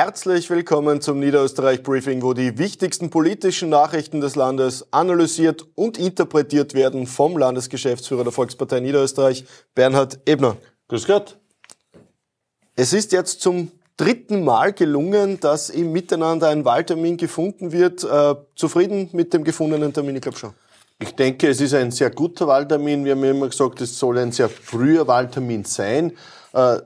Herzlich willkommen zum Niederösterreich Briefing, wo die wichtigsten politischen Nachrichten des Landes analysiert und interpretiert werden vom Landesgeschäftsführer der Volkspartei Niederösterreich, Bernhard Ebner. Grüß Gott. Es ist jetzt zum dritten Mal gelungen, dass im Miteinander ein Wahltermin gefunden wird. Äh, zufrieden mit dem gefundenen Termin? Ich glaube schon. Ich denke, es ist ein sehr guter Wahltermin. Wir haben immer gesagt, es soll ein sehr früher Wahltermin sein. Äh,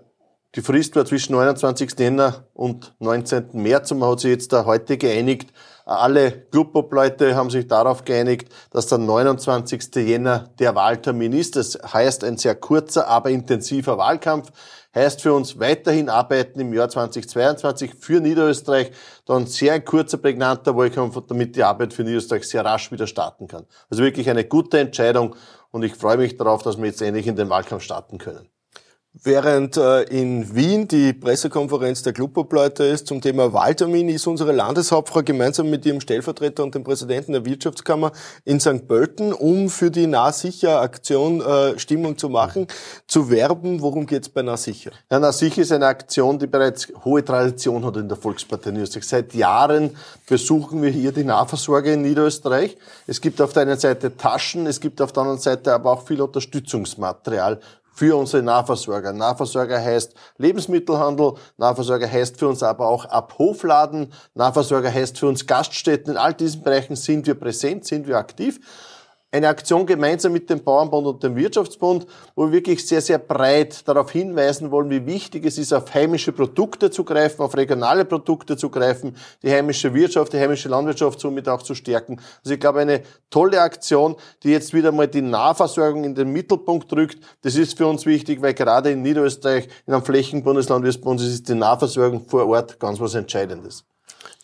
die Frist war zwischen 29. Jänner und 19. März und man hat sich jetzt da heute geeinigt. Alle Clubobleute haben sich darauf geeinigt, dass der 29. Jänner der Wahltermin ist. Das heißt ein sehr kurzer, aber intensiver Wahlkampf. Heißt für uns weiterhin arbeiten im Jahr 2022 für Niederösterreich. Dann sehr kurzer, prägnanter Wahlkampf, damit die Arbeit für Niederösterreich sehr rasch wieder starten kann. Also wirklich eine gute Entscheidung und ich freue mich darauf, dass wir jetzt endlich in den Wahlkampf starten können. Während äh, in Wien die Pressekonferenz der Clubobleute ist zum Thema Wahltermin, ist unsere Landeshauptfrau gemeinsam mit ihrem Stellvertreter und dem Präsidenten der Wirtschaftskammer in St. Pölten, um für die Nah-Sicher-Aktion äh, Stimmung zu machen, zu werben. Worum geht's bei Nah-Sicher? Ja, Nah-Sicher ist eine Aktion, die bereits hohe Tradition hat in der Volkspartei Niederösterreich. Seit Jahren besuchen wir hier die Nahversorger in Niederösterreich. Es gibt auf der einen Seite Taschen, es gibt auf der anderen Seite aber auch viel Unterstützungsmaterial für unsere Nahversorger. Nahversorger heißt Lebensmittelhandel, Nahversorger heißt für uns aber auch Abhofladen, Nahversorger heißt für uns Gaststätten. In all diesen Bereichen sind wir präsent, sind wir aktiv eine Aktion gemeinsam mit dem Bauernbund und dem Wirtschaftsbund, wo wir wirklich sehr, sehr breit darauf hinweisen wollen, wie wichtig es ist, auf heimische Produkte zu greifen, auf regionale Produkte zu greifen, die heimische Wirtschaft, die heimische Landwirtschaft somit auch zu stärken. Also ich glaube, eine tolle Aktion, die jetzt wieder mal die Nahversorgung in den Mittelpunkt rückt. Das ist für uns wichtig, weil gerade in Niederösterreich, in einem Flächenbundesland wie es bei uns ist, ist die Nahversorgung vor Ort ganz was Entscheidendes.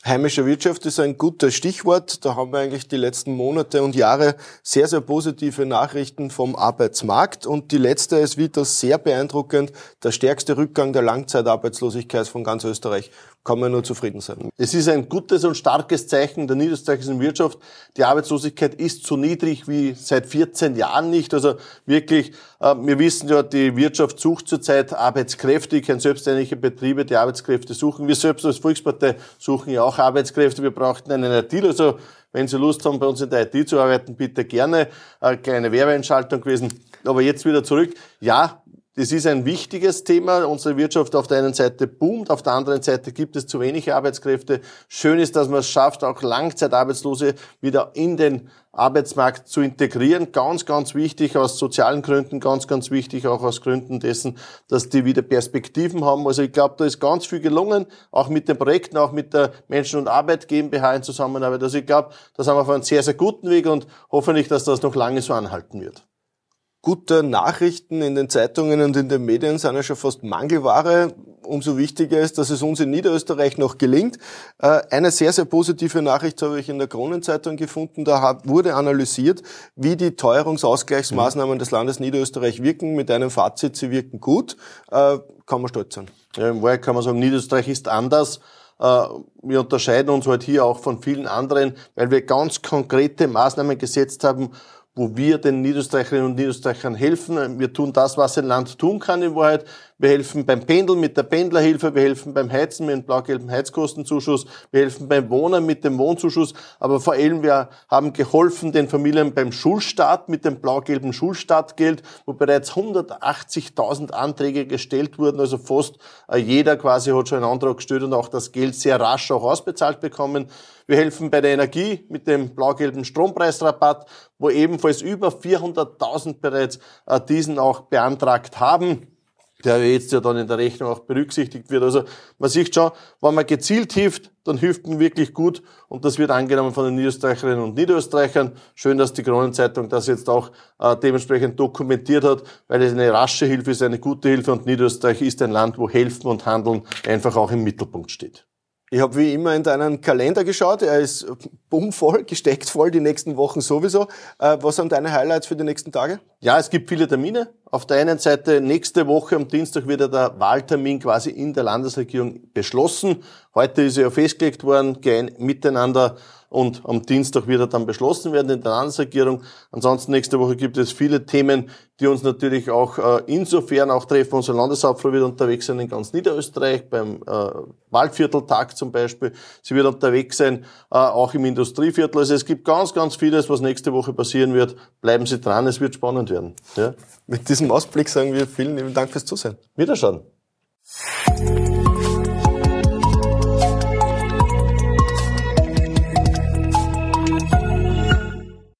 Heimische Wirtschaft ist ein gutes Stichwort. Da haben wir eigentlich die letzten Monate und Jahre sehr, sehr positive Nachrichten vom Arbeitsmarkt. Und die letzte ist wieder sehr beeindruckend. Der stärkste Rückgang der Langzeitarbeitslosigkeit von ganz Österreich kann man nur zufrieden sein. Es ist ein gutes und starkes Zeichen der niederösterreichischen Wirtschaft. Die Arbeitslosigkeit ist so niedrig wie seit 14 Jahren nicht. Also wirklich, äh, wir wissen ja, die Wirtschaft sucht zurzeit Arbeitskräfte. Ich kenne selbstständige Betriebe, die Arbeitskräfte suchen. Wir selbst als Volkspartei suchen ja auch Arbeitskräfte. Wir brauchten einen IT. Also wenn Sie Lust haben, bei uns in der IT zu arbeiten, bitte gerne. Eine kleine Werbeentschaltung gewesen. Aber jetzt wieder zurück. Ja, das ist ein wichtiges Thema. Unsere Wirtschaft auf der einen Seite boomt, auf der anderen Seite gibt es zu wenig Arbeitskräfte. Schön ist, dass man es schafft, auch Langzeitarbeitslose wieder in den Arbeitsmarkt zu integrieren. Ganz, ganz wichtig aus sozialen Gründen, ganz, ganz wichtig auch aus Gründen dessen, dass die wieder Perspektiven haben. Also ich glaube, da ist ganz viel gelungen, auch mit den Projekten, auch mit der Menschen- und Arbeit GmbH in Zusammenarbeit. Also ich glaube, da sind wir auf einem sehr, sehr guten Weg und hoffentlich, dass das noch lange so anhalten wird gute Nachrichten in den Zeitungen und in den Medien sind ja schon fast Mangelware. Umso wichtiger ist, dass es uns in Niederösterreich noch gelingt. Äh, eine sehr, sehr positive Nachricht habe ich in der Kronenzeitung gefunden. Da wurde analysiert, wie die Teuerungsausgleichsmaßnahmen des Landes Niederösterreich wirken. Mit einem Fazit, sie wirken gut. Äh, kann man stolz sein. Ja, Im Wahrheit kann man sagen, Niederösterreich ist anders. Äh, wir unterscheiden uns halt hier auch von vielen anderen, weil wir ganz konkrete Maßnahmen gesetzt haben, wo wir den Niederösterreicherinnen und Niederösterreichern helfen. Wir tun das, was ein Land tun kann in Wahrheit. Wir helfen beim Pendeln mit der Pendlerhilfe, wir helfen beim Heizen mit dem blau-gelben Heizkostenzuschuss, wir helfen beim Wohnen mit dem Wohnzuschuss, aber vor allem wir haben geholfen den Familien beim Schulstart mit dem blau-gelben Schulstartgeld, wo bereits 180.000 Anträge gestellt wurden, also fast äh, jeder quasi hat schon einen Antrag gestellt und auch das Geld sehr rasch auch ausbezahlt bekommen. Wir helfen bei der Energie mit dem blau-gelben Strompreisrabatt, wo ebenfalls über 400.000 bereits äh, diesen auch beantragt haben der jetzt ja dann in der Rechnung auch berücksichtigt wird. Also man sieht schon, wenn man gezielt hilft, dann hilft man wirklich gut und das wird angenommen von den Niederösterreicherinnen und Niederösterreichern. Schön, dass die Kronenzeitung das jetzt auch äh, dementsprechend dokumentiert hat, weil es eine rasche Hilfe ist, eine gute Hilfe und Niederösterreich ist ein Land, wo Helfen und Handeln einfach auch im Mittelpunkt steht. Ich habe wie immer in deinen Kalender geschaut. Er ist bummvoll, gesteckt voll, die nächsten Wochen sowieso. Äh, was sind deine Highlights für die nächsten Tage? Ja, es gibt viele Termine. Auf der einen Seite nächste Woche am Dienstag wird der Wahltermin quasi in der Landesregierung beschlossen. Heute ist er ja festgelegt worden, gehen miteinander und am Dienstag wird er dann beschlossen werden in der Landesregierung. Ansonsten nächste Woche gibt es viele Themen, die uns natürlich auch äh, insofern auch treffen. Unser Landeshauptfrau wird unterwegs sein in ganz Niederösterreich, beim äh, Waldvierteltag zum Beispiel. Sie wird unterwegs sein, äh, auch im Industrieviertel. Also es gibt ganz, ganz vieles, was nächste Woche passieren wird. Bleiben Sie dran, es wird spannend werden. Ja? Mit diesem Ausblick sagen wir vielen lieben Dank fürs Zusehen. Wiederschauen.